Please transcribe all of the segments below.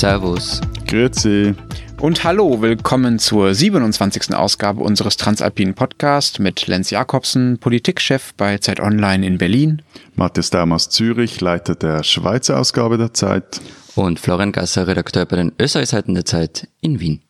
Servus. Grüezi. Und hallo, willkommen zur 27. Ausgabe unseres Transalpinen Podcasts mit Lenz Jakobsen, Politikchef bei Zeit Online in Berlin. Matthias Daum aus Zürich, Leiter der Schweizer Ausgabe der Zeit. Und Florian Gasser, Redakteur bei den Österreichseiten der Zeit in Wien.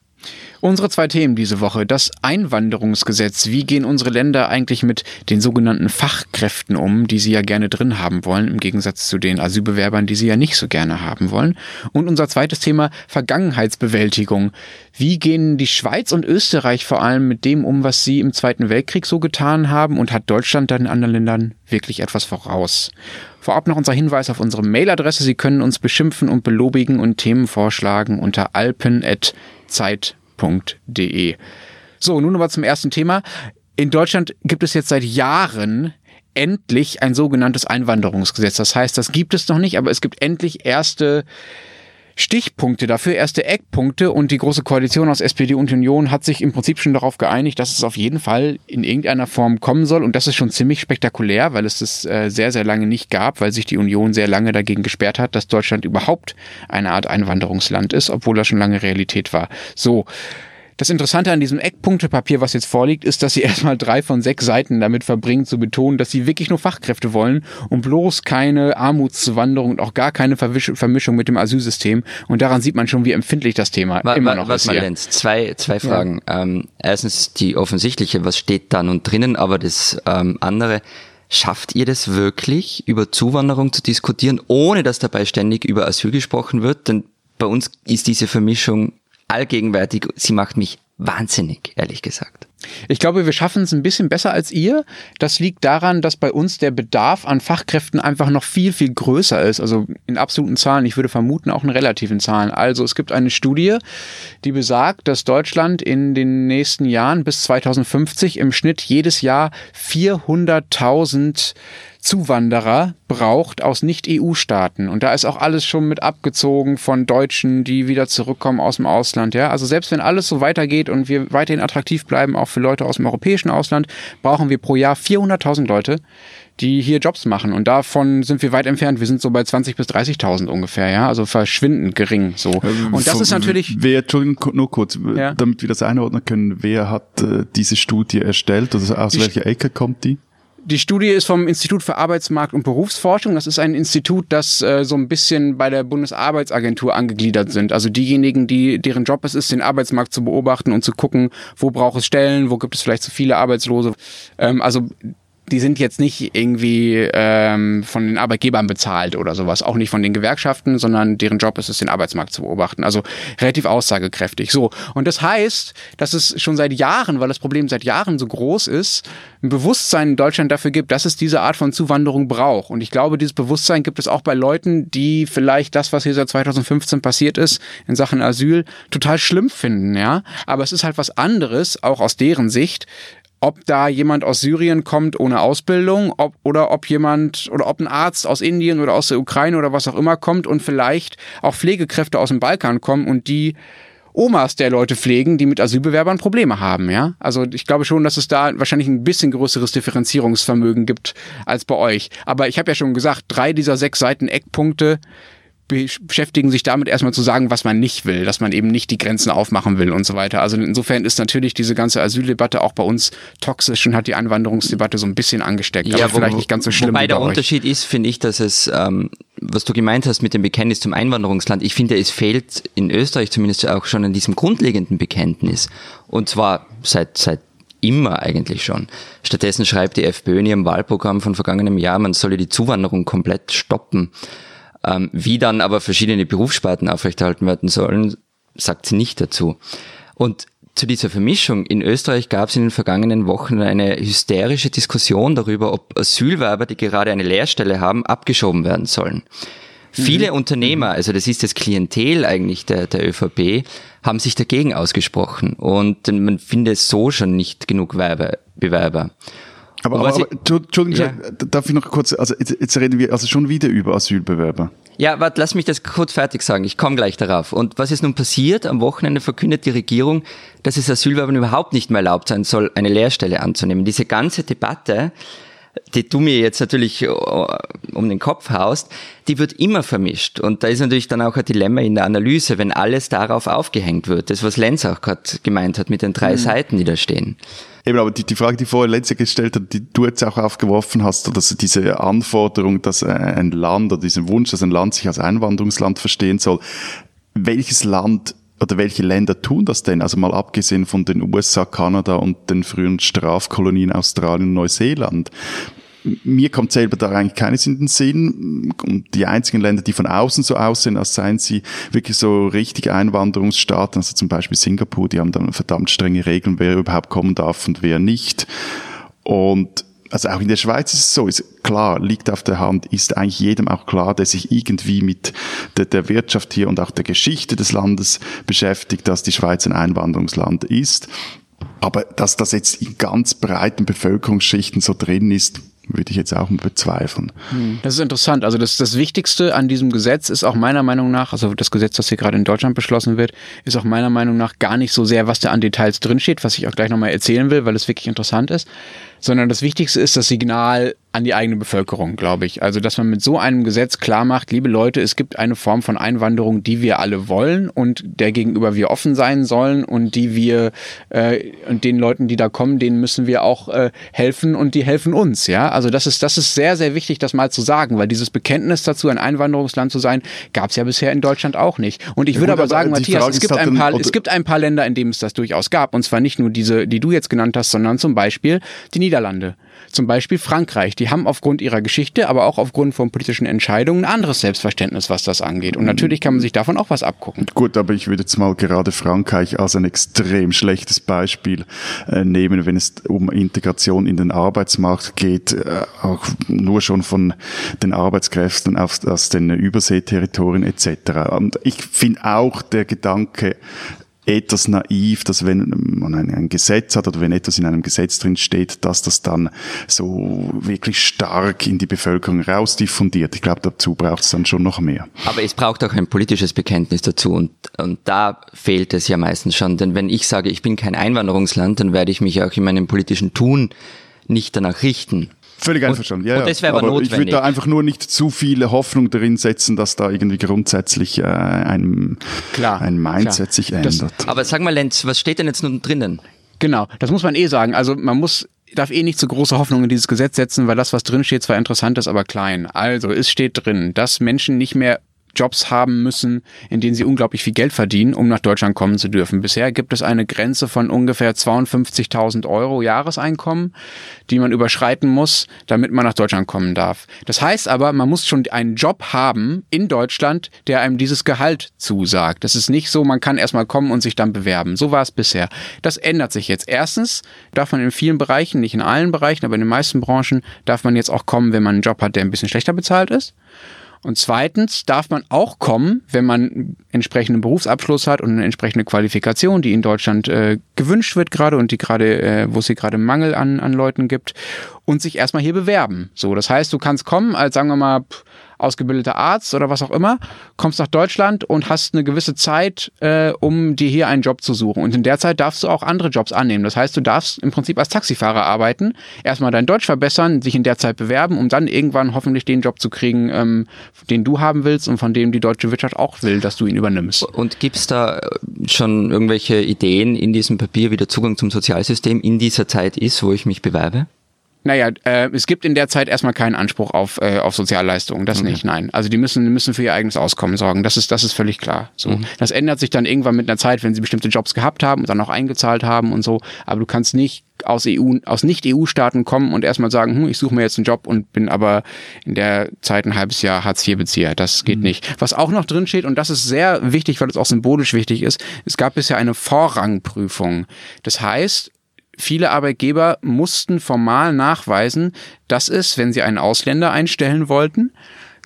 Unsere zwei Themen diese Woche. Das Einwanderungsgesetz. Wie gehen unsere Länder eigentlich mit den sogenannten Fachkräften um, die sie ja gerne drin haben wollen, im Gegensatz zu den Asylbewerbern, die sie ja nicht so gerne haben wollen? Und unser zweites Thema Vergangenheitsbewältigung. Wie gehen die Schweiz und Österreich vor allem mit dem um, was sie im Zweiten Weltkrieg so getan haben? Und hat Deutschland da in anderen Ländern wirklich etwas voraus? Vorab noch unser Hinweis auf unsere Mailadresse. Sie können uns beschimpfen und belobigen und Themen vorschlagen unter alpen.zeit.de. So, nun aber zum ersten Thema. In Deutschland gibt es jetzt seit Jahren endlich ein sogenanntes Einwanderungsgesetz. Das heißt, das gibt es noch nicht, aber es gibt endlich erste Stichpunkte dafür, erste Eckpunkte und die Große Koalition aus SPD und Union hat sich im Prinzip schon darauf geeinigt, dass es auf jeden Fall in irgendeiner Form kommen soll und das ist schon ziemlich spektakulär, weil es das äh, sehr, sehr lange nicht gab, weil sich die Union sehr lange dagegen gesperrt hat, dass Deutschland überhaupt eine Art Einwanderungsland ist, obwohl das schon lange Realität war. So. Das Interessante an diesem Eckpunktepapier, was jetzt vorliegt, ist, dass sie erstmal drei von sechs Seiten damit verbringen, zu betonen, dass sie wirklich nur Fachkräfte wollen und bloß keine Armutszuwanderung und auch gar keine Vermischung mit dem Asylsystem. Und daran sieht man schon, wie empfindlich das Thema war, immer noch was ist. Lenz, zwei, zwei Fragen. Ja. Ähm, erstens die offensichtliche, was steht da nun drinnen, aber das ähm, andere, Schafft ihr das wirklich, über Zuwanderung zu diskutieren, ohne dass dabei ständig über Asyl gesprochen wird? Denn bei uns ist diese Vermischung allgegenwärtig. Sie macht mich wahnsinnig, ehrlich gesagt. Ich glaube, wir schaffen es ein bisschen besser als ihr. Das liegt daran, dass bei uns der Bedarf an Fachkräften einfach noch viel, viel größer ist. Also in absoluten Zahlen. Ich würde vermuten auch in relativen Zahlen. Also es gibt eine Studie, die besagt, dass Deutschland in den nächsten Jahren bis 2050 im Schnitt jedes Jahr 400.000 Zuwanderer braucht aus Nicht-EU-Staaten. Und da ist auch alles schon mit abgezogen von Deutschen, die wieder zurückkommen aus dem Ausland. Ja, also selbst wenn alles so weitergeht und wir weiterhin attraktiv bleiben, auch für Leute aus dem europäischen Ausland, brauchen wir pro Jahr 400.000 Leute, die hier Jobs machen. Und davon sind wir weit entfernt. Wir sind so bei 20.000 bis 30.000 ungefähr, ja. Also verschwindend gering, so. Ähm, und das ist natürlich. Wer, Entschuldigung, nur kurz, ja? damit wir das einordnen können, wer hat äh, diese Studie erstellt? Also aus die welcher Ecke kommt die? Die Studie ist vom Institut für Arbeitsmarkt und Berufsforschung. Das ist ein Institut, das äh, so ein bisschen bei der Bundesarbeitsagentur angegliedert sind. Also diejenigen, die deren Job es ist, den Arbeitsmarkt zu beobachten und zu gucken, wo braucht es Stellen, wo gibt es vielleicht zu viele Arbeitslose. Ähm, also die sind jetzt nicht irgendwie ähm, von den Arbeitgebern bezahlt oder sowas, auch nicht von den Gewerkschaften, sondern deren Job ist es, den Arbeitsmarkt zu beobachten. Also relativ aussagekräftig. So. Und das heißt, dass es schon seit Jahren, weil das Problem seit Jahren so groß ist, ein Bewusstsein in Deutschland dafür gibt, dass es diese Art von Zuwanderung braucht. Und ich glaube, dieses Bewusstsein gibt es auch bei Leuten, die vielleicht das, was hier seit 2015 passiert ist, in Sachen Asyl, total schlimm finden, ja. Aber es ist halt was anderes, auch aus deren Sicht, ob da jemand aus Syrien kommt ohne Ausbildung, ob, oder ob jemand oder ob ein Arzt aus Indien oder aus der Ukraine oder was auch immer kommt und vielleicht auch Pflegekräfte aus dem Balkan kommen und die Omas der Leute pflegen, die mit Asylbewerbern Probleme haben, ja? Also ich glaube schon, dass es da wahrscheinlich ein bisschen größeres Differenzierungsvermögen gibt als bei euch. Aber ich habe ja schon gesagt, drei dieser sechs Seiten Eckpunkte beschäftigen sich damit erstmal zu sagen, was man nicht will, dass man eben nicht die Grenzen aufmachen will und so weiter. Also insofern ist natürlich diese ganze Asyldebatte auch bei uns toxisch und hat die Einwanderungsdebatte so ein bisschen angesteckt, ja, aber wo, vielleicht nicht ganz so schlimm. Wobei der Unterschied ist, finde ich, dass es, ähm, was du gemeint hast mit dem Bekenntnis zum Einwanderungsland, ich finde, es fehlt in Österreich zumindest auch schon an diesem grundlegenden Bekenntnis. Und zwar seit, seit immer eigentlich schon. Stattdessen schreibt die FPÖ in ihrem Wahlprogramm von vergangenem Jahr, man solle die Zuwanderung komplett stoppen. Ähm, wie dann aber verschiedene Berufssparten aufrechterhalten werden sollen, sagt sie nicht dazu. Und zu dieser Vermischung in Österreich gab es in den vergangenen Wochen eine hysterische Diskussion darüber, ob Asylwerber, die gerade eine Lehrstelle haben, abgeschoben werden sollen. Viele mhm. Unternehmer, also das ist das Klientel eigentlich der, der ÖVP, haben sich dagegen ausgesprochen und man findet so schon nicht genug Werbe, Bewerber. Aber, aber, aber Entschuldigung, ja. darf ich noch kurz, also jetzt, jetzt, reden wir also schon wieder über Asylbewerber. Ja, warte, lass mich das kurz fertig sagen. Ich komme gleich darauf. Und was ist nun passiert? Am Wochenende verkündet die Regierung, dass es Asylbewerbern überhaupt nicht mehr erlaubt sein soll, eine Lehrstelle anzunehmen. Diese ganze Debatte die du mir jetzt natürlich äh, um den Kopf haust, die wird immer vermischt. Und da ist natürlich dann auch ein Dilemma in der Analyse, wenn alles darauf aufgehängt wird. Das, was Lenz auch gerade gemeint hat mit den drei mhm. Seiten, die da stehen. Eben, aber die, die Frage, die vorher Lenz gestellt hat, die du jetzt auch aufgeworfen hast, dass diese Anforderung, dass ein Land oder diesen Wunsch, dass ein Land sich als Einwanderungsland verstehen soll, welches Land oder welche Länder tun das denn? Also mal abgesehen von den USA, Kanada und den frühen Strafkolonien Australien und Neuseeland. Mir kommt selber da eigentlich keines in den Sinn. Und die einzigen Länder, die von außen so aussehen, als seien sie wirklich so richtig Einwanderungsstaaten, also zum Beispiel Singapur, die haben dann verdammt strenge Regeln, wer überhaupt kommen darf und wer nicht. Und also auch in der Schweiz ist es so, ist klar, liegt auf der Hand, ist eigentlich jedem auch klar, der sich irgendwie mit der, der, Wirtschaft hier und auch der Geschichte des Landes beschäftigt, dass die Schweiz ein Einwanderungsland ist. Aber dass das jetzt in ganz breiten Bevölkerungsschichten so drin ist, würde ich jetzt auch bezweifeln. Hm. Das ist interessant. Also das, das Wichtigste an diesem Gesetz ist auch meiner Meinung nach, also das Gesetz, das hier gerade in Deutschland beschlossen wird, ist auch meiner Meinung nach gar nicht so sehr, was da an Details drinsteht, was ich auch gleich nochmal erzählen will, weil es wirklich interessant ist, sondern das Wichtigste ist das Signal an die eigene Bevölkerung, glaube ich. Also, dass man mit so einem Gesetz klar macht, liebe Leute, es gibt eine Form von Einwanderung, die wir alle wollen und der gegenüber wir offen sein sollen und die wir äh, und den Leuten, die da kommen, denen müssen wir auch äh, helfen und die helfen uns, ja. Also das ist das ist sehr sehr wichtig, das mal zu sagen, weil dieses Bekenntnis dazu, ein Einwanderungsland zu sein, gab es ja bisher in Deutschland auch nicht. Und ich ja, würde aber sagen, Matthias, es gibt ein paar es gibt ein paar Länder, in denen es das durchaus gab und zwar nicht nur diese, die du jetzt genannt hast, sondern zum Beispiel die Niederlande. Zum Beispiel Frankreich. Die haben aufgrund ihrer Geschichte, aber auch aufgrund von politischen Entscheidungen ein anderes Selbstverständnis, was das angeht. Und natürlich kann man sich davon auch was abgucken. Gut, aber ich würde jetzt mal gerade Frankreich als ein extrem schlechtes Beispiel äh, nehmen, wenn es um Integration in den Arbeitsmarkt geht, äh, auch nur schon von den Arbeitskräften aus, aus den Überseeterritorien etc. Und ich finde auch der Gedanke, etwas naiv, dass wenn man ein, Gesetz hat oder wenn etwas in einem Gesetz drin steht, dass das dann so wirklich stark in die Bevölkerung rausdiffundiert. Ich glaube, dazu braucht es dann schon noch mehr. Aber es braucht auch ein politisches Bekenntnis dazu und, und da fehlt es ja meistens schon. Denn wenn ich sage, ich bin kein Einwanderungsland, dann werde ich mich auch in meinem politischen Tun nicht danach richten. Völlig einverstanden, ja. Und das wäre aber, aber notwendig. Ich würde da einfach nur nicht zu viele Hoffnung darin setzen, dass da irgendwie grundsätzlich äh, ein, klar, ein Mindset klar. sich ändert. Das, aber sag mal, Lenz, was steht denn jetzt nun drinnen? Genau, das muss man eh sagen. Also man muss darf eh nicht zu große Hoffnung in dieses Gesetz setzen, weil das, was drin steht, zwar interessant ist, aber klein. Also, es steht drin, dass Menschen nicht mehr Jobs haben müssen, in denen sie unglaublich viel Geld verdienen, um nach Deutschland kommen zu dürfen. Bisher gibt es eine Grenze von ungefähr 52.000 Euro Jahreseinkommen, die man überschreiten muss, damit man nach Deutschland kommen darf. Das heißt aber, man muss schon einen Job haben in Deutschland, der einem dieses Gehalt zusagt. Das ist nicht so, man kann erstmal kommen und sich dann bewerben. So war es bisher. Das ändert sich jetzt. Erstens darf man in vielen Bereichen, nicht in allen Bereichen, aber in den meisten Branchen, darf man jetzt auch kommen, wenn man einen Job hat, der ein bisschen schlechter bezahlt ist. Und zweitens darf man auch kommen, wenn man einen entsprechenden Berufsabschluss hat und eine entsprechende Qualifikation, die in Deutschland äh, gewünscht wird gerade und die gerade, äh, wo es hier gerade Mangel an, an Leuten gibt, und sich erstmal hier bewerben. So, das heißt, du kannst kommen als, sagen wir mal, ausgebildeter Arzt oder was auch immer, kommst nach Deutschland und hast eine gewisse Zeit, äh, um dir hier einen Job zu suchen. Und in der Zeit darfst du auch andere Jobs annehmen. Das heißt, du darfst im Prinzip als Taxifahrer arbeiten, erstmal dein Deutsch verbessern, sich in der Zeit bewerben, um dann irgendwann hoffentlich den Job zu kriegen, ähm, den du haben willst und von dem die deutsche Wirtschaft auch will, dass du ihn übernimmst. Und gibt es da schon irgendwelche Ideen in diesem Papier, wie der Zugang zum Sozialsystem in dieser Zeit ist, wo ich mich bewerbe? Naja, äh, es gibt in der Zeit erstmal keinen Anspruch auf, äh, auf Sozialleistungen, das okay. nicht, nein. Also die müssen, müssen für ihr eigenes Auskommen sorgen, das ist, das ist völlig klar. So. Mhm. Das ändert sich dann irgendwann mit einer Zeit, wenn sie bestimmte Jobs gehabt haben und dann auch eingezahlt haben und so. Aber du kannst nicht aus EU, aus Nicht-EU-Staaten kommen und erstmal sagen, hm, ich suche mir jetzt einen Job und bin aber in der Zeit ein halbes Jahr Hartz-IV-Bezieher. Das geht mhm. nicht. Was auch noch drin steht, und das ist sehr wichtig, weil es auch symbolisch wichtig ist, es gab bisher eine Vorrangprüfung. Das heißt, viele Arbeitgeber mussten formal nachweisen, dass es, wenn sie einen Ausländer einstellen wollten,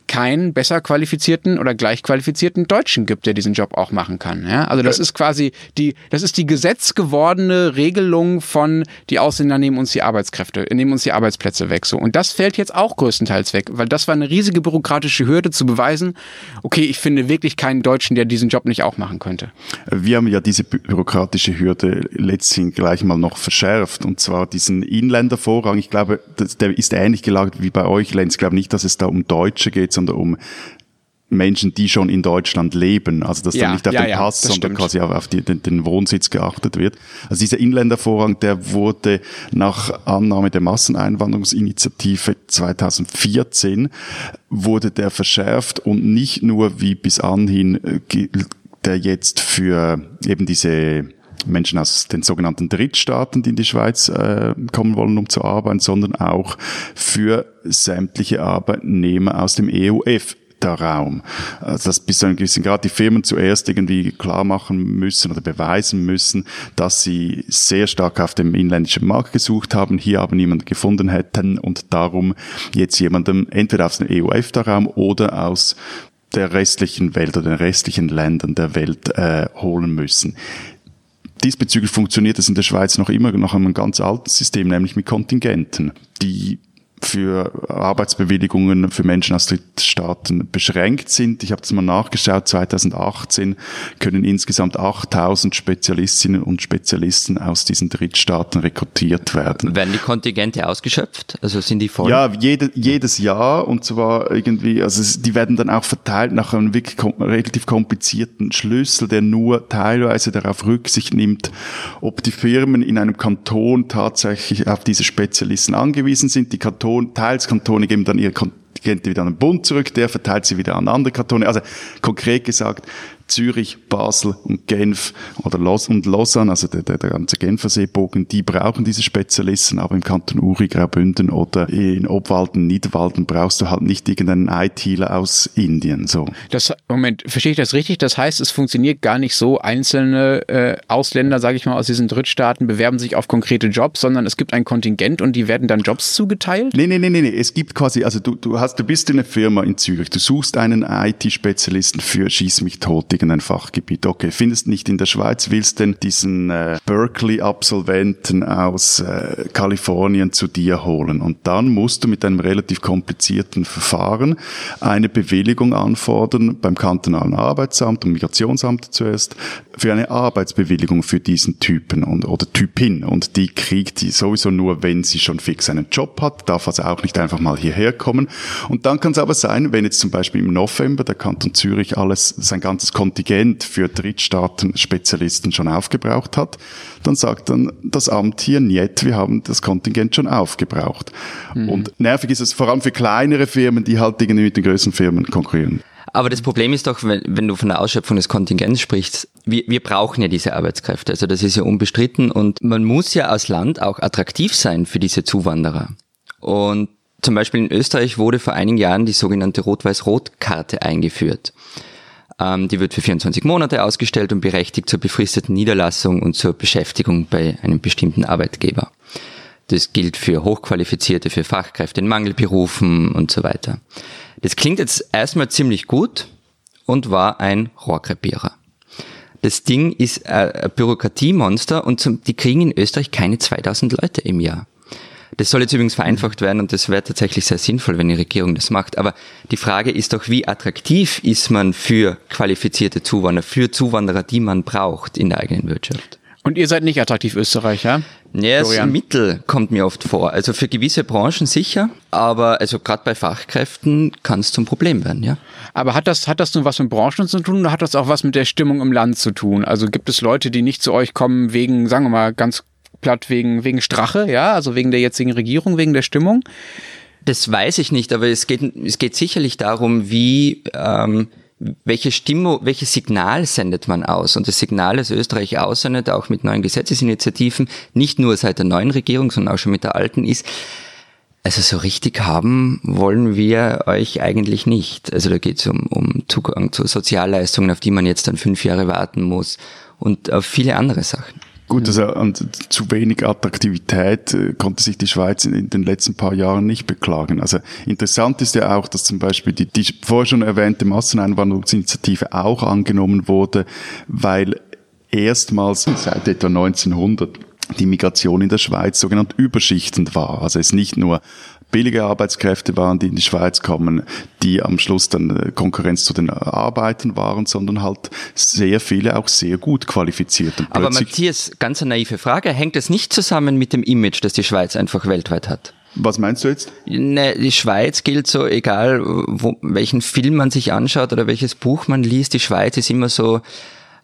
keinen besser qualifizierten oder gleich qualifizierten Deutschen gibt, der diesen Job auch machen kann. Ja? Also das ist quasi die, das ist die gesetzgewordene Regelung von die Ausländer nehmen uns die Arbeitskräfte, nehmen uns die Arbeitsplätze weg. So. Und das fällt jetzt auch größtenteils weg, weil das war eine riesige bürokratische Hürde zu beweisen, okay, ich finde wirklich keinen Deutschen, der diesen Job nicht auch machen könnte. Wir haben ja diese bürokratische Hürde letztlich gleich mal noch verschärft und zwar diesen Inländervorrang. Ich glaube, der ist ähnlich gelagert wie bei euch, Lenz. Ich glaube nicht, dass es da um Deutsche geht, sondern um Menschen, die schon in Deutschland leben. Also dass ja, dann nicht auf ja, den Pass, ja, sondern stimmt. quasi auf die, den, den, Wohnsitz geachtet wird. Also dieser Inländervorrang, der wurde nach Annahme der Masseneinwanderungsinitiative 2014 wurde der verschärft und nicht nur wie bis anhin äh, der jetzt für eben diese Menschen aus den sogenannten Drittstaaten, die in die Schweiz äh, kommen wollen, um zu arbeiten, sondern auch für sämtliche Arbeitnehmer aus dem EUF Raum. Also dass bis zu einem gewissen Grad die Firmen zuerst irgendwie klar machen müssen oder beweisen müssen, dass sie sehr stark auf dem inländischen Markt gesucht haben, hier aber niemanden gefunden hätten und darum jetzt jemandem entweder aus dem EU-EFTA-Raum oder aus der restlichen Welt oder den restlichen Ländern der Welt äh, holen müssen. Diesbezüglich funktioniert es in der Schweiz noch immer nach einem ganz alten System, nämlich mit Kontingenten, die für Arbeitsbewilligungen für Menschen aus Drittstaaten beschränkt sind. Ich habe das mal nachgeschaut, 2018 können insgesamt 8000 Spezialistinnen und Spezialisten aus diesen Drittstaaten rekrutiert werden. Werden die Kontingente ausgeschöpft? Also sind die voll? Ja, jede, jedes Jahr und zwar irgendwie, also die werden dann auch verteilt nach einem wirklich kom relativ komplizierten Schlüssel, der nur teilweise darauf Rücksicht nimmt, ob die Firmen in einem Kanton tatsächlich auf diese Spezialisten angewiesen sind. Die Kantone Kanton, teils Kantone geben dann ihre Kontingente wieder an den Bund zurück, der verteilt sie wieder an andere Kantone. Also konkret gesagt, Zürich, Basel und Genf oder Los und Lausanne, also der, der, der ganze Genfer Seebogen, die brauchen diese Spezialisten, aber im Kanton Uri, Graubünden oder in Obwalden, Niederwalden brauchst du halt nicht irgendeinen ITler aus Indien. So. Das, Moment, verstehe ich das richtig? Das heißt, es funktioniert gar nicht so, einzelne äh, Ausländer, sage ich mal, aus diesen Drittstaaten bewerben sich auf konkrete Jobs, sondern es gibt ein Kontingent und die werden dann Jobs zugeteilt? Nee, nee, nee, nee, nee. es gibt quasi, also du, du hast, du bist in einer Firma in Zürich, du suchst einen IT-Spezialisten für Schieß mich tot irgendein Fachgebiet. Okay, findest nicht in der Schweiz, willst denn diesen äh, Berkeley-Absolventen aus äh, Kalifornien zu dir holen. Und dann musst du mit einem relativ komplizierten Verfahren eine Bewilligung anfordern beim kantonalen Arbeitsamt und Migrationsamt zuerst für eine Arbeitsbewilligung für diesen Typen und, oder Typin. Und die kriegt die sowieso nur, wenn sie schon fix einen Job hat, darf also auch nicht einfach mal hierher kommen. Und dann kann es aber sein, wenn jetzt zum Beispiel im November der Kanton Zürich alles, sein ganzes Kontingent für Drittstaaten-Spezialisten schon aufgebraucht hat, dann sagt dann das Amt hier, niet, wir haben das Kontingent schon aufgebraucht. Mhm. Und nervig ist es vor allem für kleinere Firmen, die halt irgendwie mit den größeren Firmen konkurrieren. Aber das Problem ist doch, wenn, wenn du von der Ausschöpfung des Kontingents sprichst, wir, wir brauchen ja diese Arbeitskräfte. Also das ist ja unbestritten und man muss ja als Land auch attraktiv sein für diese Zuwanderer. Und zum Beispiel in Österreich wurde vor einigen Jahren die sogenannte Rot-Weiß-Rot-Karte eingeführt. Ähm, die wird für 24 Monate ausgestellt und berechtigt zur befristeten Niederlassung und zur Beschäftigung bei einem bestimmten Arbeitgeber. Das gilt für Hochqualifizierte, für Fachkräfte in Mangelberufen und so weiter. Das klingt jetzt erstmal ziemlich gut und war ein Rohrkrepierer. Das Ding ist ein Bürokratiemonster und die kriegen in Österreich keine 2000 Leute im Jahr. Das soll jetzt übrigens vereinfacht werden und das wäre tatsächlich sehr sinnvoll, wenn die Regierung das macht. Aber die Frage ist doch, wie attraktiv ist man für qualifizierte Zuwanderer, für Zuwanderer, die man braucht in der eigenen Wirtschaft? Und ihr seid nicht attraktiv Österreicher? Ja, das Mittel kommt mir oft vor. Also für gewisse Branchen sicher, aber also gerade bei Fachkräften kann es zum Problem werden, ja. Aber hat das, hat das nun was mit Branchen zu tun oder hat das auch was mit der Stimmung im Land zu tun? Also gibt es Leute, die nicht zu euch kommen wegen, sagen wir mal, ganz platt wegen, wegen Strache, ja, also wegen der jetzigen Regierung, wegen der Stimmung? Das weiß ich nicht, aber es geht, es geht sicherlich darum, wie, ähm, welche Stimmung, welches Signal sendet man aus? Und das Signal, das Österreich aussendet, auch mit neuen Gesetzesinitiativen, nicht nur seit der neuen Regierung, sondern auch schon mit der alten, ist, also so richtig haben wollen wir euch eigentlich nicht. Also da geht es um, um Zugang zu Sozialleistungen, auf die man jetzt dann fünf Jahre warten muss und auf viele andere Sachen. Gut, also an zu wenig Attraktivität äh, konnte sich die Schweiz in, in, den letzten paar Jahren nicht beklagen. Also interessant ist ja auch, dass zum Beispiel die, die vorher schon erwähnte Masseneinwanderungsinitiative auch angenommen wurde, weil erstmals seit etwa 1900 die Migration in der Schweiz sogenannt überschichtend war. Also es nicht nur billige Arbeitskräfte waren, die in die Schweiz kommen, die am Schluss dann äh, Konkurrenz zu den Arbeiten waren, sondern halt sehr viele auch sehr gut qualifiziert. Aber Matthias, ganz eine naive Frage, hängt es nicht zusammen mit dem Image, das die Schweiz einfach weltweit hat? Was meinst du jetzt? Ne, die Schweiz gilt so, egal wo, welchen Film man sich anschaut oder welches Buch man liest, die Schweiz ist immer so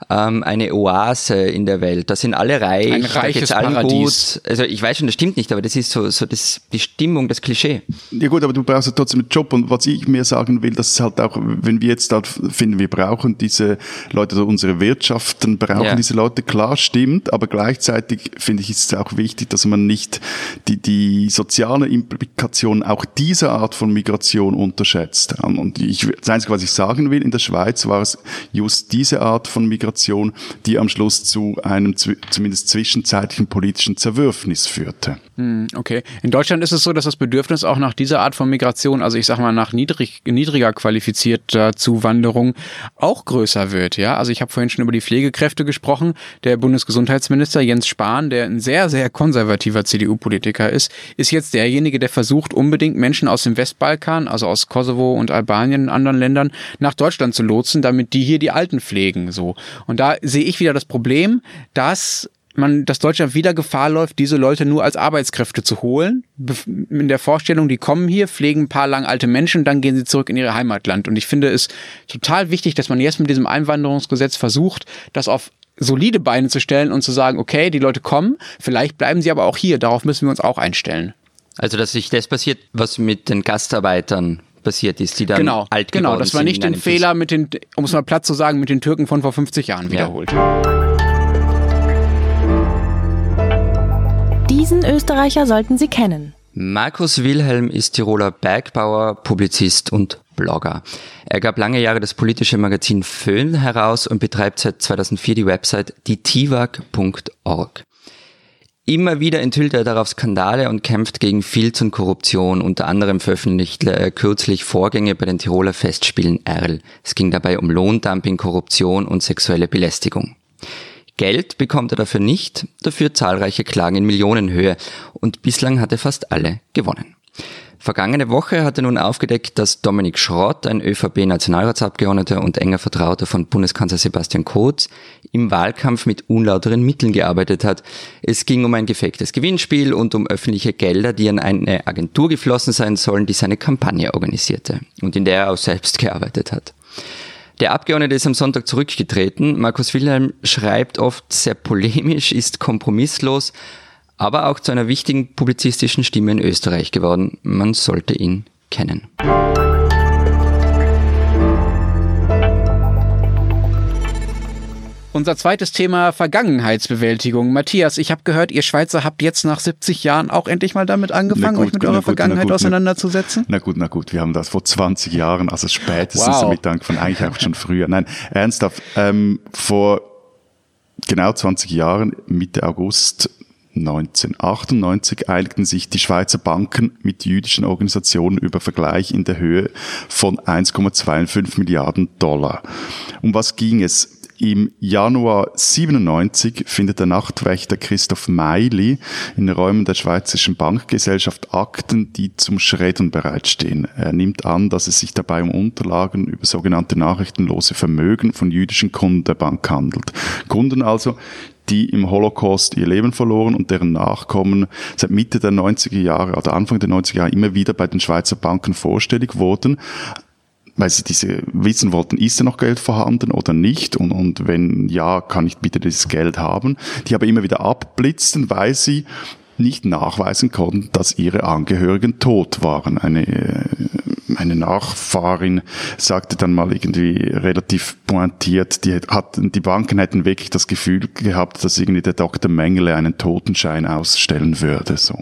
ähm, eine Oase in der Welt. Da sind alle reich, Ein reiches allen Paradies. gut. Also ich weiß schon, das stimmt nicht, aber das ist so, so das, die Stimmung, das Klischee. Ja gut, aber du brauchst ja trotzdem einen Job und was ich mir sagen will, dass es halt auch, wenn wir jetzt da finden, wir brauchen diese Leute, also unsere Wirtschaften brauchen ja. diese Leute, klar stimmt, aber gleichzeitig finde ich, ist es auch wichtig, dass man nicht die, die soziale Implikation auch dieser Art von Migration unterschätzt. Und ich, das Einzige, was ich sagen will, in der Schweiz war es just diese Art von Migration, Migration, die am Schluss zu einem zumindest zwischenzeitlichen politischen Zerwürfnis führte. Hm, okay. In Deutschland ist es so, dass das Bedürfnis auch nach dieser Art von Migration, also ich sag mal nach niedrig, niedriger qualifizierter Zuwanderung, auch größer wird. Ja, also ich habe vorhin schon über die Pflegekräfte gesprochen. Der Bundesgesundheitsminister Jens Spahn, der ein sehr, sehr konservativer CDU-Politiker ist, ist jetzt derjenige, der versucht, unbedingt Menschen aus dem Westbalkan, also aus Kosovo und Albanien und anderen Ländern, nach Deutschland zu lotsen, damit die hier die Alten pflegen. So. Und da sehe ich wieder das Problem, dass man, dass Deutschland wieder Gefahr läuft, diese Leute nur als Arbeitskräfte zu holen. In der Vorstellung, die kommen hier, pflegen ein paar lang alte Menschen, dann gehen sie zurück in ihr Heimatland. Und ich finde es total wichtig, dass man jetzt mit diesem Einwanderungsgesetz versucht, das auf solide Beine zu stellen und zu sagen, okay, die Leute kommen, vielleicht bleiben sie aber auch hier. Darauf müssen wir uns auch einstellen. Also, dass sich das passiert, was mit den Gastarbeitern passiert ist, die dann genau, alt Genau, das war nicht den Fehler mit den, um es mal platt zu sagen, mit den Türken von vor 50 Jahren wiederholt. Ja. Diesen Österreicher sollten Sie kennen. Markus Wilhelm ist Tiroler Bergbauer, Publizist und Blogger. Er gab lange Jahre das politische Magazin Föhn heraus und betreibt seit 2004 die Website dietivag.org. Immer wieder enthüllt er darauf Skandale und kämpft gegen Filz und Korruption. Unter anderem veröffentlichte er kürzlich Vorgänge bei den Tiroler Festspielen Erl. Es ging dabei um Lohndumping, Korruption und sexuelle Belästigung. Geld bekommt er dafür nicht, dafür zahlreiche Klagen in Millionenhöhe und bislang hat er fast alle gewonnen. Vergangene Woche hat er nun aufgedeckt, dass Dominik Schrott, ein ÖVP-Nationalratsabgeordneter und enger Vertrauter von Bundeskanzler Sebastian Kurz, im Wahlkampf mit unlauteren Mitteln gearbeitet hat. Es ging um ein gefaktes Gewinnspiel und um öffentliche Gelder, die an eine Agentur geflossen sein sollen, die seine Kampagne organisierte und in der er auch selbst gearbeitet hat. Der Abgeordnete ist am Sonntag zurückgetreten. Markus Wilhelm schreibt oft sehr polemisch, ist kompromisslos, aber auch zu einer wichtigen publizistischen Stimme in Österreich geworden. Man sollte ihn kennen. Unser zweites Thema Vergangenheitsbewältigung. Matthias, ich habe gehört, ihr Schweizer habt jetzt nach 70 Jahren auch endlich mal damit angefangen, gut, euch mit eurer gut, Vergangenheit gut, auseinanderzusetzen? Na gut, na gut, wir haben das vor 20 Jahren, also spätestens wow. damit angefangen, eigentlich auch schon früher. Nein, ernsthaft, ähm, vor genau 20 Jahren, Mitte August 1998 einigten sich die Schweizer Banken mit jüdischen Organisationen über Vergleich in der Höhe von 1,25 Milliarden Dollar. Um was ging es? Im Januar 97 findet der Nachtwächter Christoph Meili in den Räumen der Schweizerischen Bankgesellschaft Akten, die zum Schredden bereitstehen. Er nimmt an, dass es sich dabei um Unterlagen über sogenannte nachrichtenlose Vermögen von jüdischen Kunden der Bank handelt. Kunden also, die im Holocaust ihr Leben verloren und deren Nachkommen seit Mitte der 90er Jahre oder Anfang der 90er Jahre immer wieder bei den Schweizer Banken vorstellig wurden weil sie diese wissen wollten, ist da noch Geld vorhanden oder nicht und, und wenn ja, kann ich bitte dieses Geld haben. Die aber immer wieder abblitzten, weil sie nicht nachweisen konnten, dass ihre Angehörigen tot waren. Eine, äh, eine Nachfahrin sagte dann mal irgendwie relativ pointiert, die, hatten, die Banken hätten wirklich das Gefühl gehabt, dass irgendwie der Dr. Mengele einen Totenschein ausstellen würde. So.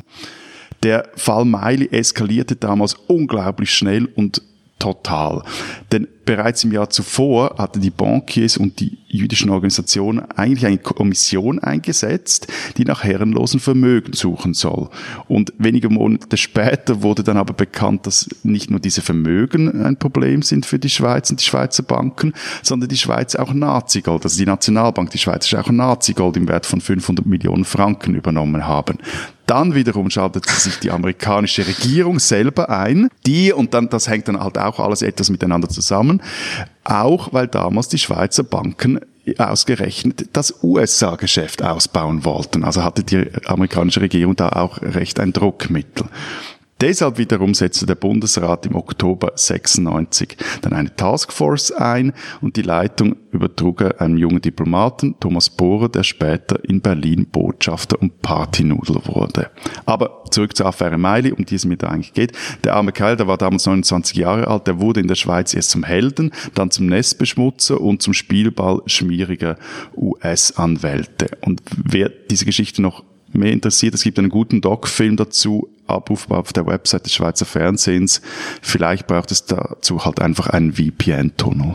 Der Fall Miley eskalierte damals unglaublich schnell und total. Denn bereits im Jahr zuvor hatten die Bankiers und die jüdischen Organisationen eigentlich eine Kommission eingesetzt, die nach herrenlosen Vermögen suchen soll. Und wenige Monate später wurde dann aber bekannt, dass nicht nur diese Vermögen ein Problem sind für die Schweiz und die Schweizer Banken, sondern die Schweiz auch Nazigold, also die Nationalbank, die Schweiz auch Nazigold im Wert von 500 Millionen Franken übernommen haben. Dann wiederum schaltet sich die amerikanische Regierung selber ein, die, und dann, das hängt dann halt auch alles etwas miteinander zusammen, auch weil damals die Schweizer Banken ausgerechnet das USA-Geschäft ausbauen wollten. Also hatte die amerikanische Regierung da auch recht ein Druckmittel. Deshalb wiederum setzte der Bundesrat im Oktober 96 dann eine Taskforce ein und die Leitung übertrug er einem jungen Diplomaten, Thomas Bohrer, der später in Berlin Botschafter und Partynudel wurde. Aber zurück zur Affäre Meili, um die es mir da eigentlich geht. Der arme Kerl, der war damals 29 Jahre alt, der wurde in der Schweiz erst zum Helden, dann zum Nestbeschmutzer und zum Spielball schmieriger US-Anwälte. Und wer diese Geschichte noch mehr interessiert, es gibt einen guten Doc-Film dazu, abrufbar auf der Website des Schweizer Fernsehens. Vielleicht braucht es dazu halt einfach einen VPN-Tunnel.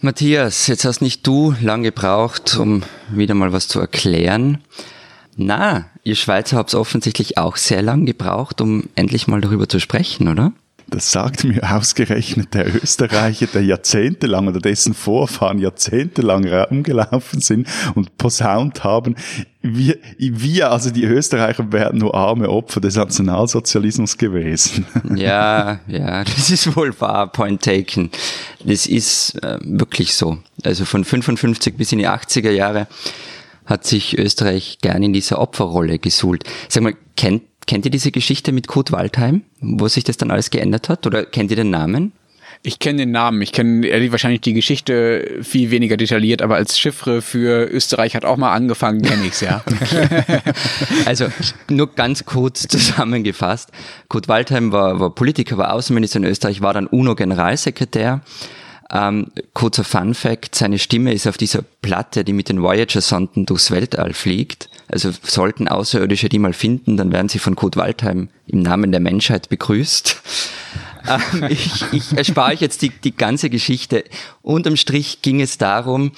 Matthias, jetzt hast nicht du lang gebraucht, um wieder mal was zu erklären. Na, ihr Schweizer habt es offensichtlich auch sehr lang gebraucht, um endlich mal darüber zu sprechen, oder? Das sagt mir ausgerechnet der Österreicher, der jahrzehntelang oder dessen Vorfahren jahrzehntelang rumgelaufen sind und posaunt haben. Wir, wir, also die Österreicher, wären nur arme Opfer des Nationalsozialismus gewesen. Ja, ja, das ist wohl wahr, point taken. Das ist äh, wirklich so. Also von 55 bis in die 80er Jahre hat sich Österreich gern in dieser Opferrolle gesuhlt. Sag mal, kennt Kennt ihr diese Geschichte mit Kurt Waldheim, wo sich das dann alles geändert hat? Oder kennt ihr den Namen? Ich kenne den Namen. Ich kenne wahrscheinlich die Geschichte viel weniger detailliert, aber als Chiffre für Österreich hat auch mal angefangen, kenne ich's ja. also nur ganz kurz zusammengefasst. Kurt Waldheim war, war Politiker, war Außenminister in Österreich, war dann UNO-Generalsekretär ähm, kurzer Fun Fact, seine Stimme ist auf dieser Platte, die mit den Voyager-Sonden durchs Weltall fliegt. Also sollten Außerirdische die mal finden, dann werden sie von Kurt Waldheim im Namen der Menschheit begrüßt. Ähm, ich, ich erspare euch jetzt die, die ganze Geschichte. Unterm Strich ging es darum,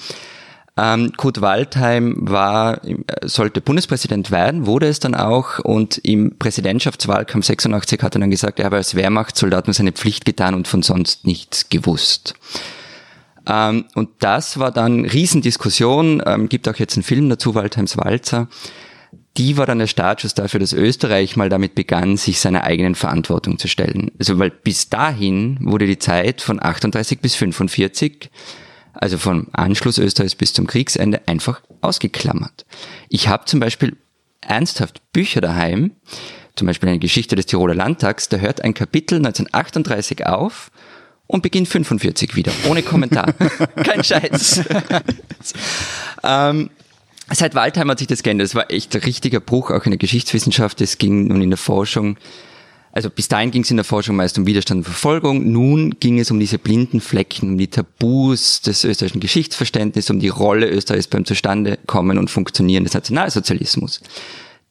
ähm, Kurt Waldheim war, äh, sollte Bundespräsident werden, wurde es dann auch und im Präsidentschaftswahlkampf 86 hat er dann gesagt, er habe als Wehrmachtssoldat nur seine Pflicht getan und von sonst nichts gewusst. Ähm, und das war dann Riesendiskussion, ähm, gibt auch jetzt einen Film dazu, Waldheims Walzer. Die war dann der Startschuss dafür, dass Österreich mal damit begann, sich seiner eigenen Verantwortung zu stellen. Also weil bis dahin wurde die Zeit von 38 bis 45 also vom Anschluss Österreichs bis zum Kriegsende, einfach ausgeklammert. Ich habe zum Beispiel ernsthaft Bücher daheim, zum Beispiel eine Geschichte des Tiroler Landtags, da hört ein Kapitel 1938 auf und beginnt 45 wieder, ohne Kommentar. Kein Scheiß. ähm, seit Waldheim hat sich das geändert. Das war echt ein richtiger Bruch, auch in der Geschichtswissenschaft. Es ging nun in der Forschung also bis dahin ging es in der Forschung meist um Widerstand und Verfolgung. Nun ging es um diese blinden Flecken, um die Tabus des österreichischen Geschichtsverständnisses, um die Rolle Österreichs beim Zustandekommen und Funktionieren des Nationalsozialismus.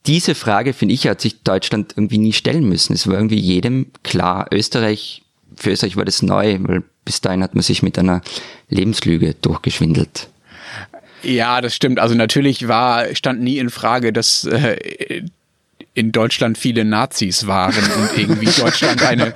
Diese Frage, finde ich, hat sich Deutschland irgendwie nie stellen müssen. Es war irgendwie jedem klar, Österreich, für Österreich war das neu, weil bis dahin hat man sich mit einer Lebenslüge durchgeschwindelt. Ja, das stimmt. Also natürlich war, stand nie in Frage, dass äh, in Deutschland viele Nazis waren und irgendwie Deutschland eine,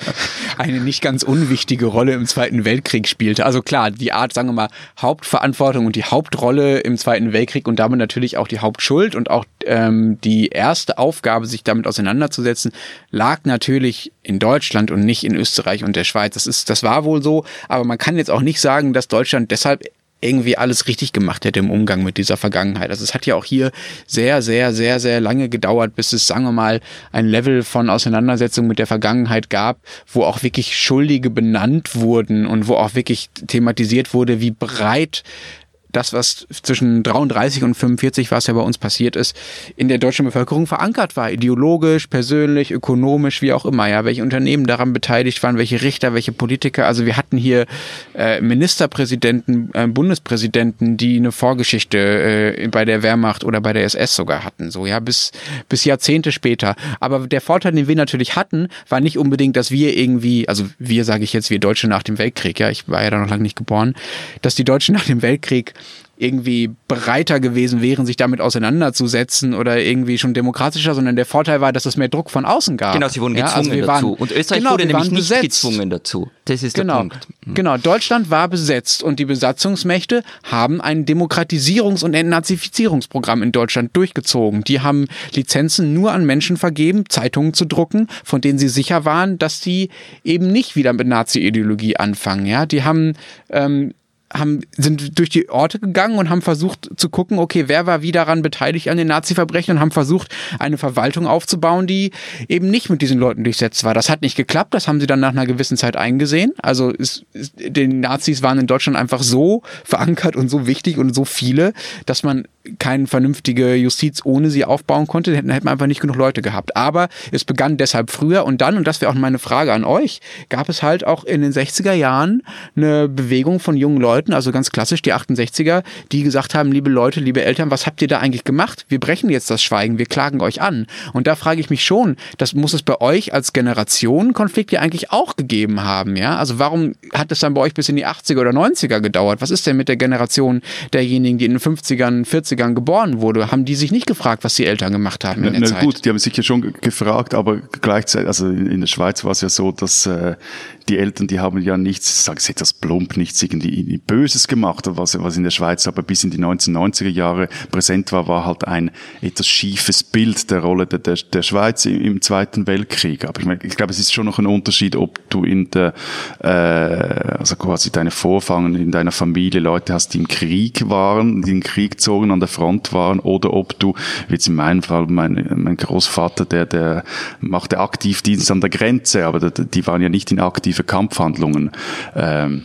eine nicht ganz unwichtige Rolle im Zweiten Weltkrieg spielte. Also klar, die Art, sagen wir mal, Hauptverantwortung und die Hauptrolle im Zweiten Weltkrieg und damit natürlich auch die Hauptschuld und auch ähm, die erste Aufgabe, sich damit auseinanderzusetzen, lag natürlich in Deutschland und nicht in Österreich und der Schweiz. Das ist, das war wohl so, aber man kann jetzt auch nicht sagen, dass Deutschland deshalb irgendwie alles richtig gemacht hätte im Umgang mit dieser Vergangenheit. Also es hat ja auch hier sehr, sehr, sehr, sehr lange gedauert, bis es, sagen wir mal, ein Level von Auseinandersetzung mit der Vergangenheit gab, wo auch wirklich Schuldige benannt wurden und wo auch wirklich thematisiert wurde, wie breit das, was zwischen 33 und 45, was ja bei uns passiert ist, in der deutschen Bevölkerung verankert war. Ideologisch, persönlich, ökonomisch, wie auch immer. Ja, welche Unternehmen daran beteiligt waren, welche Richter, welche Politiker. Also wir hatten hier äh, Ministerpräsidenten, äh, Bundespräsidenten, die eine Vorgeschichte äh, bei der Wehrmacht oder bei der SS sogar hatten. So, ja, bis, bis Jahrzehnte später. Aber der Vorteil, den wir natürlich hatten, war nicht unbedingt, dass wir irgendwie, also wir sage ich jetzt, wir Deutsche nach dem Weltkrieg, ja, ich war ja da noch lange nicht geboren, dass die Deutschen nach dem Weltkrieg irgendwie bereiter gewesen wären, sich damit auseinanderzusetzen oder irgendwie schon demokratischer, sondern der Vorteil war, dass es mehr Druck von außen gab. Genau, sie wurden gezwungen ja, also dazu. Waren, und Österreich genau, wurde nämlich nicht besetzt. gezwungen dazu. Das ist genau, der Punkt. Mhm. Genau, Deutschland war besetzt und die Besatzungsmächte haben ein Demokratisierungs- und Entnazifizierungsprogramm in Deutschland durchgezogen. Die haben Lizenzen nur an Menschen vergeben, Zeitungen zu drucken, von denen sie sicher waren, dass sie eben nicht wieder mit Nazi-Ideologie anfangen. Ja, die haben ähm, haben, sind durch die Orte gegangen und haben versucht zu gucken, okay, wer war wie daran beteiligt an den Nazi-Verbrechen und haben versucht, eine Verwaltung aufzubauen, die eben nicht mit diesen Leuten durchsetzt war. Das hat nicht geklappt, das haben sie dann nach einer gewissen Zeit eingesehen. Also ist, ist, den Nazis waren in Deutschland einfach so verankert und so wichtig und so viele, dass man keine vernünftige Justiz ohne sie aufbauen konnte, dann hätten wir einfach nicht genug Leute gehabt. Aber es begann deshalb früher und dann, und das wäre auch meine Frage an euch, gab es halt auch in den 60er Jahren eine Bewegung von jungen Leuten, also ganz klassisch die 68er, die gesagt haben, liebe Leute, liebe Eltern, was habt ihr da eigentlich gemacht? Wir brechen jetzt das Schweigen, wir klagen euch an. Und da frage ich mich schon, das muss es bei euch als Generation Konflikt ja eigentlich auch gegeben haben, ja? Also warum hat es dann bei euch bis in die 80er oder 90er gedauert? Was ist denn mit der Generation derjenigen, die in den 50ern, 40 80ern geboren wurde, haben die sich nicht gefragt, was die Eltern gemacht haben in der na, Zeit. gut, die haben sich ja schon gefragt, aber gleichzeitig, also in der Schweiz war es ja so, dass äh, die Eltern, die haben ja nichts, sagen Sie etwas plump, nichts irgendwie Böses gemacht, was, was in der Schweiz aber bis in die 1990er Jahre präsent war, war halt ein etwas schiefes Bild der Rolle der, der, der Schweiz im, im Zweiten Weltkrieg. Aber ich, meine, ich glaube, es ist schon noch ein Unterschied, ob du in der, äh, also quasi deine Vorfahren in deiner Familie Leute hast, die im Krieg waren, die im Krieg zogen, an der Front waren, oder ob du, wie jetzt in meinem Fall, mein, mein Großvater, der, der machte Aktivdienst an der Grenze, aber die waren ja nicht in aktiv aktive Kampfhandlungen ähm,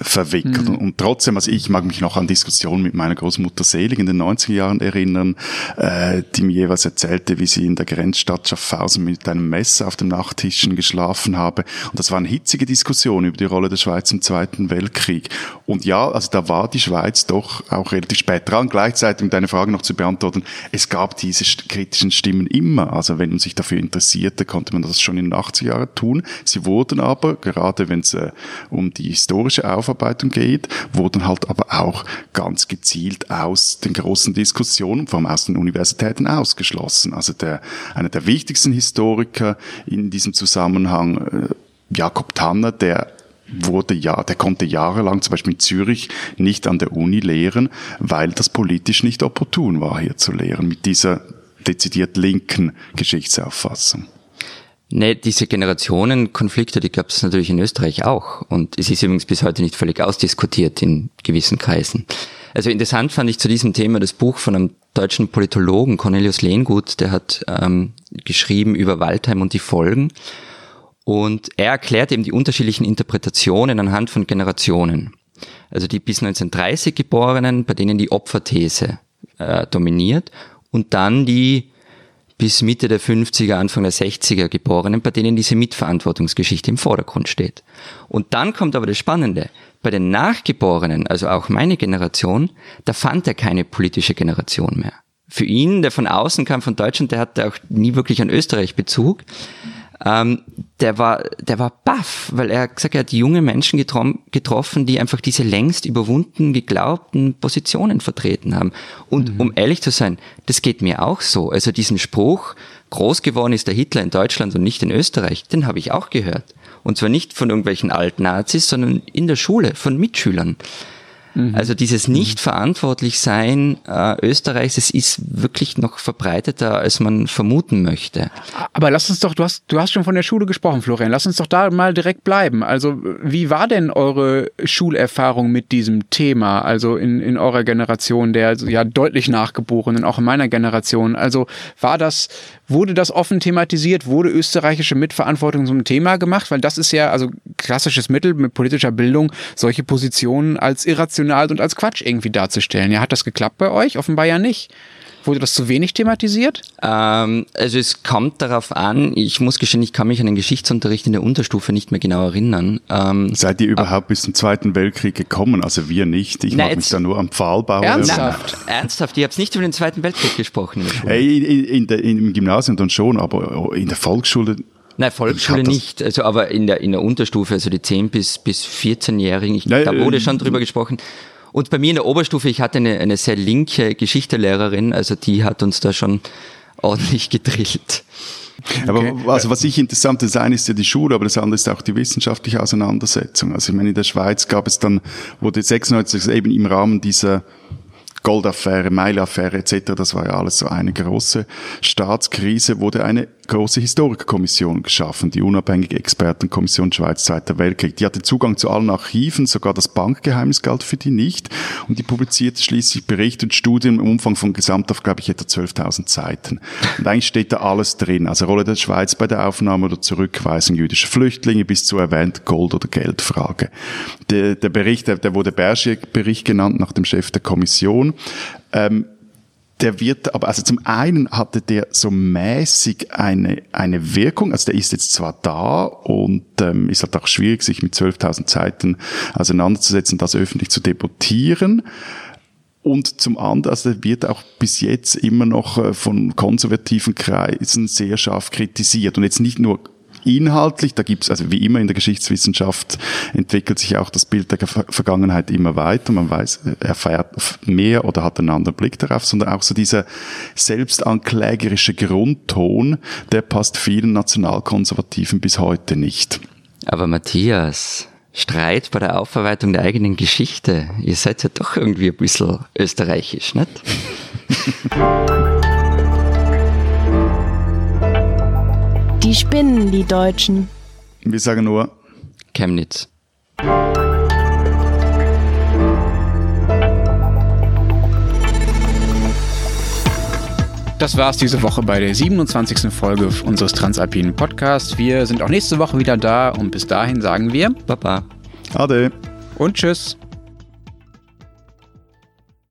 verwickelt. Mhm. Und trotzdem, also ich mag mich noch an Diskussionen mit meiner Großmutter Selig in den 90er Jahren erinnern, äh, die mir jeweils erzählte, wie sie in der Grenzstadt Schaffhausen mit einem Messer auf dem Nachttischchen geschlafen habe. Und das waren hitzige Diskussionen über die Rolle der Schweiz im Zweiten Weltkrieg. Und ja, also da war die Schweiz doch auch relativ spät dran. Gleichzeitig, um deine Frage noch zu beantworten, es gab diese kritischen Stimmen immer. Also wenn man sich dafür interessierte, konnte man das schon in den 80er Jahren tun. Sie wurden aber, gerade wenn es äh, um die historische Aufmerksamkeit Aufarbeitung geht, wurden halt aber auch ganz gezielt aus den großen Diskussionen, vor allem aus den Universitäten ausgeschlossen. Also der, einer der wichtigsten Historiker in diesem Zusammenhang, äh, Jakob Tanner, der wurde ja, der konnte jahrelang zum Beispiel in Zürich nicht an der Uni lehren, weil das politisch nicht opportun war, hier zu lehren, mit dieser dezidiert linken Geschichtsauffassung. Nee, diese Generationenkonflikte, die gab es natürlich in Österreich auch. Und es ist übrigens bis heute nicht völlig ausdiskutiert in gewissen Kreisen. Also interessant fand ich zu diesem Thema das Buch von einem deutschen Politologen, Cornelius Lehngut, der hat ähm, geschrieben über Waldheim und die Folgen. Und er erklärt eben die unterschiedlichen Interpretationen anhand von Generationen. Also die bis 1930 Geborenen, bei denen die Opferthese äh, dominiert und dann die bis Mitte der 50er, Anfang der 60er Geborenen, bei denen diese Mitverantwortungsgeschichte im Vordergrund steht. Und dann kommt aber das Spannende. Bei den Nachgeborenen, also auch meine Generation, da fand er keine politische Generation mehr. Für ihn, der von außen kam, von Deutschland, der hatte auch nie wirklich an Österreich Bezug ähm, der war, der war baff, weil er gesagt er hat junge Menschen getroffen, die einfach diese längst überwunden geglaubten Positionen vertreten haben. Und mhm. um ehrlich zu sein, das geht mir auch so. Also diesen Spruch, groß geworden ist der Hitler in Deutschland und nicht in Österreich, den habe ich auch gehört. Und zwar nicht von irgendwelchen Altnazis, sondern in der Schule, von Mitschülern. Mhm. Also dieses Nicht-Verantwortlich-Sein äh, Österreichs, es ist wirklich noch verbreiteter, als man vermuten möchte. Aber lass uns doch, du hast, du hast schon von der Schule gesprochen, Florian, lass uns doch da mal direkt bleiben. Also wie war denn eure Schulerfahrung mit diesem Thema? Also in, in eurer Generation, der ja deutlich Nachgeborenen, auch in meiner Generation. Also war das, wurde das offen thematisiert? Wurde österreichische Mitverantwortung zum Thema gemacht? Weil das ist ja, also klassisches Mittel mit politischer Bildung, solche Positionen als irrational irrational und als Quatsch irgendwie darzustellen. Ja, hat das geklappt bei euch? Offenbar ja nicht. Wurde das zu wenig thematisiert? Ähm, also es kommt darauf an, ich muss gestehen, ich kann mich an den Geschichtsunterricht in der Unterstufe nicht mehr genau erinnern. Ähm, Seid ihr überhaupt bis zum Zweiten Weltkrieg gekommen? Also wir nicht. Ich mag mich da nur am Pfahlbau Ernsthaft? Na, ernsthaft? Ihr habt nicht über den Zweiten Weltkrieg gesprochen. In, in, in, der, Im Gymnasium dann schon, aber in der Volksschule Nein, Volksschule nicht, also aber in der, in der Unterstufe, also die 10- bis, bis 14-Jährigen, da wurde äh, schon drüber gesprochen. Und bei mir in der Oberstufe, ich hatte eine, eine sehr linke Geschichtelehrerin, also die hat uns da schon ordentlich gedrillt. Aber okay. also was ich interessant, das eine ist ja die Schule, aber das andere ist auch die wissenschaftliche Auseinandersetzung. Also ich meine, in der Schweiz gab es dann, wurde 96 eben im Rahmen dieser Goldaffäre, Mailaffäre etc., das war ja alles so eine große Staatskrise, wurde eine große Historikerkommission geschaffen, die unabhängige Expertenkommission Schweiz Zweiter Weltkrieg. Die hatte Zugang zu allen Archiven, sogar das Bankgeheimnis galt für die nicht. Und die publizierte schließlich Berichte und Studien im Umfang von gesamt auf, glaube ich, etwa 12.000 Seiten. Und eigentlich steht da alles drin. Also Rolle der Schweiz bei der Aufnahme oder Zurückweisung jüdischer Flüchtlinge bis zu erwähnt Gold- oder Geldfrage. Der, der Bericht, der, der wurde Bergier-Bericht genannt nach dem Chef der Kommission. Ähm, der wird, aber also zum einen hatte der so mäßig eine, eine Wirkung, also der ist jetzt zwar da und ähm, ist halt auch schwierig, sich mit 12.000 Zeiten auseinanderzusetzen, das öffentlich zu debattieren. Und zum anderen, also der wird auch bis jetzt immer noch äh, von konservativen Kreisen sehr scharf kritisiert. Und jetzt nicht nur inhaltlich, da gibt's also wie immer in der Geschichtswissenschaft entwickelt sich auch das Bild der Vergangenheit immer weiter. Man weiß, erfährt mehr oder hat einen anderen Blick darauf, sondern auch so dieser selbstanklägerische Grundton, der passt vielen Nationalkonservativen bis heute nicht. Aber Matthias, Streit bei der Aufarbeitung der eigenen Geschichte. Ihr seid ja doch irgendwie ein bisschen österreichisch, nicht? Die spinnen, die Deutschen. Wir sagen nur Chemnitz. Das war's diese Woche bei der 27. Folge unseres Transalpinen Podcasts. Wir sind auch nächste Woche wieder da und bis dahin sagen wir Baba. Ade. Und tschüss.